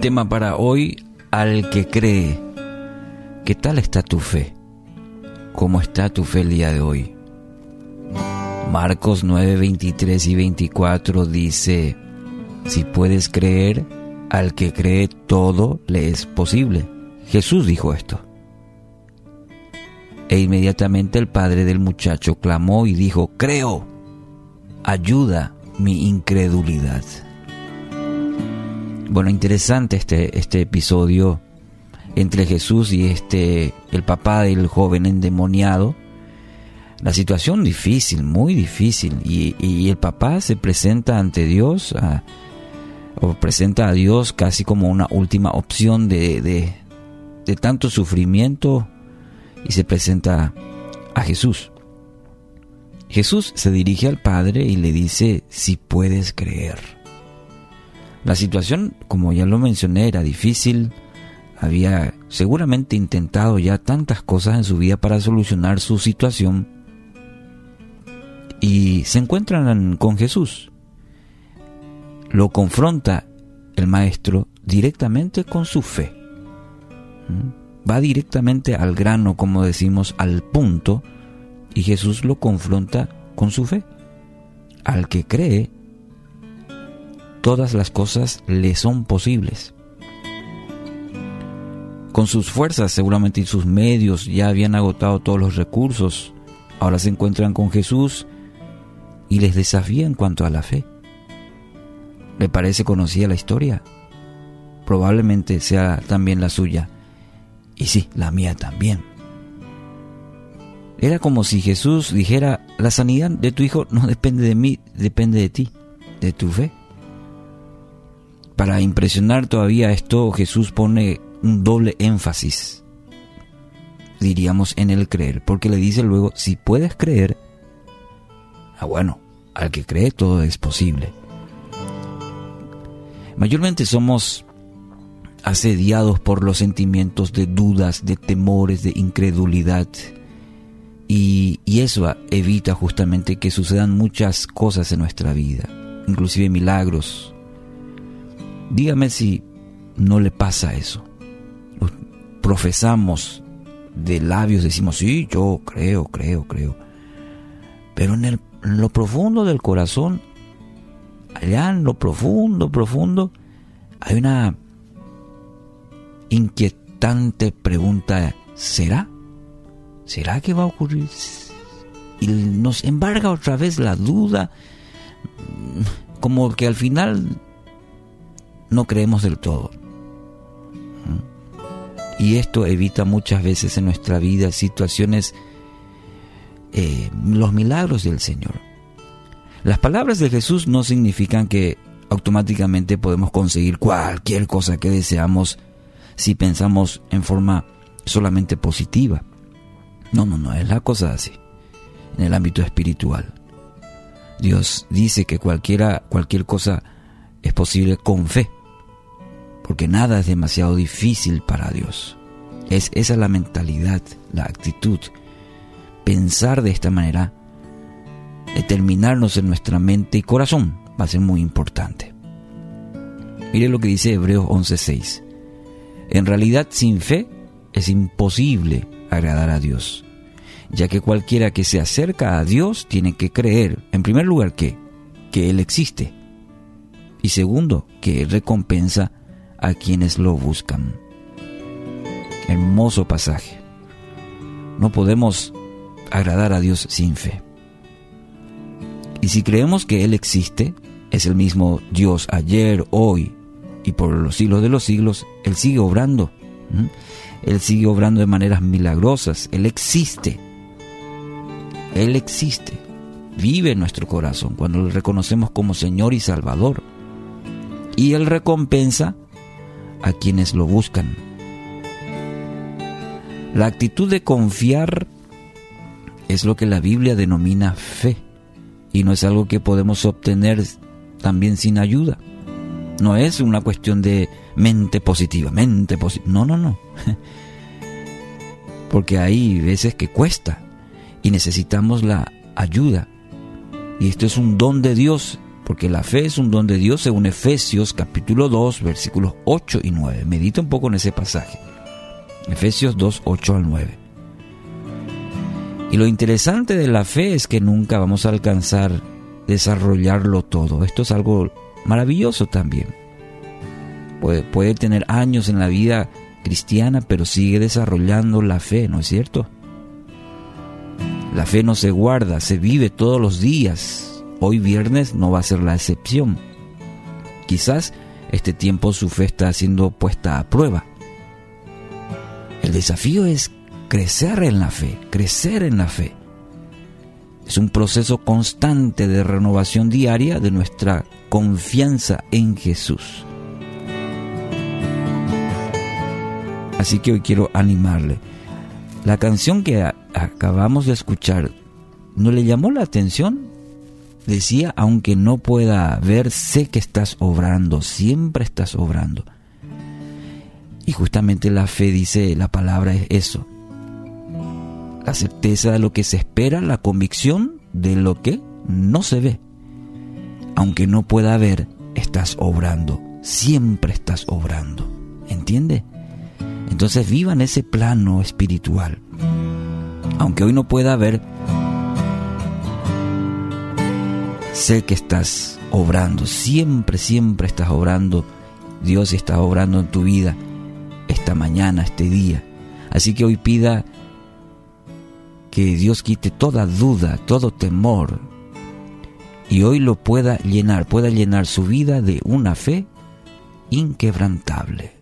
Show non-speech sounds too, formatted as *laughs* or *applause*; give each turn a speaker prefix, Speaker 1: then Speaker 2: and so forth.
Speaker 1: Tema para hoy, al que cree. ¿Qué tal está tu fe? ¿Cómo está tu fe el día de hoy? Marcos 9, 23 y 24 dice, si puedes creer, al que cree todo le es posible. Jesús dijo esto. E inmediatamente el padre del muchacho clamó y dijo, creo, ayuda mi incredulidad. Bueno, interesante este, este episodio entre Jesús y este, el papá del joven endemoniado. La situación difícil, muy difícil, y, el papá se presenta ante Dios, o presenta a Dios casi como una última opción de, de, de tanto sufrimiento, y se presenta a Jesús. Jesús se dirige al Padre y le dice, si puedes creer. La situación, como ya lo mencioné, era difícil. Había seguramente intentado ya tantas cosas en su vida para solucionar su situación. Y se encuentran con Jesús. Lo confronta el maestro directamente con su fe. ¿Mm? Va directamente al grano, como decimos, al punto y Jesús lo confronta con su fe. Al que cree, todas las cosas le son posibles. Con sus fuerzas seguramente y sus medios ya habían agotado todos los recursos. Ahora se encuentran con Jesús y les desafía en cuanto a la fe. ¿Le parece conocida la historia? Probablemente sea también la suya. Y sí, la mía también. Era como si Jesús dijera, la sanidad de tu hijo no depende de mí, depende de ti, de tu fe. Para impresionar todavía esto, Jesús pone un doble énfasis, diríamos, en el creer, porque le dice luego, si puedes creer, ah bueno, al que cree todo es posible. Mayormente somos asediados por los sentimientos de dudas, de temores, de incredulidad, y, eso evita justamente que sucedan muchas cosas en nuestra vida, inclusive milagros. Dígame si no le pasa eso. Profesamos de labios, decimos, sí, yo creo, creo, creo. Pero en, el, en lo profundo del corazón, allá en lo profundo, profundo, hay una inquietante pregunta, ¿será? ¿Será que va a ocurrir? Y nos embarga otra vez la duda, como que al final no creemos del todo. Y esto evita muchas veces en nuestra vida situaciones, eh, los milagros del Señor. Las palabras de Jesús no significan que automáticamente podemos conseguir cualquier cosa que deseamos si pensamos en forma solamente positiva. No, no, no, es la cosa así. En el ámbito espiritual. Dios dice que cualquiera, cualquier cosa es posible con fe. Porque nada es demasiado difícil para Dios. Es esa la mentalidad, la actitud. Pensar de esta manera, determinarnos en nuestra mente y corazón va a ser muy importante. Mire lo que dice Hebreos 11:6. En realidad sin fe es imposible agradar a Dios, ya que cualquiera que se acerca a Dios tiene que creer, en primer lugar, que, que Él existe, y segundo, que Él recompensa a quienes lo buscan. Hermoso pasaje. No podemos agradar a Dios sin fe. Y si creemos que Él existe, es el mismo Dios ayer, hoy y por los siglos de los siglos, Él sigue obrando. Él sigue obrando de maneras milagrosas. Él existe. Él existe. Vive en nuestro corazón cuando le reconocemos como Señor y Salvador. Y Él recompensa a quienes lo buscan. La actitud de confiar es lo que la Biblia denomina fe y no es algo que podemos obtener también sin ayuda. No es una cuestión de mente positiva, mente positiva. No, no, no. *laughs* Porque hay veces que cuesta y necesitamos la ayuda. Y esto es un don de Dios porque la fe es un don de Dios según Efesios capítulo 2 versículos 8 y 9. Medita un poco en ese pasaje. Efesios 2, 8 al 9. Y lo interesante de la fe es que nunca vamos a alcanzar desarrollarlo todo. Esto es algo maravilloso también. Puede, puede tener años en la vida cristiana, pero sigue desarrollando la fe, ¿no es cierto? La fe no se guarda, se vive todos los días. Hoy viernes no va a ser la excepción. Quizás este tiempo su fe está siendo puesta a prueba. El desafío es crecer en la fe, crecer en la fe. Es un proceso constante de renovación diaria de nuestra confianza en Jesús. Así que hoy quiero animarle. La canción que acabamos de escuchar, ¿no le llamó la atención? Decía, aunque no pueda ver, sé que estás obrando, siempre estás obrando. Y justamente la fe dice, la palabra es eso. La certeza de lo que se espera, la convicción de lo que no se ve. Aunque no pueda ver, estás obrando, siempre estás obrando. ¿Entiende? Entonces vivan ese plano espiritual. Aunque hoy no pueda ver, sé que estás obrando, siempre, siempre estás obrando. Dios está obrando en tu vida esta mañana, este día. Así que hoy pida que Dios quite toda duda, todo temor, y hoy lo pueda llenar, pueda llenar su vida de una fe inquebrantable.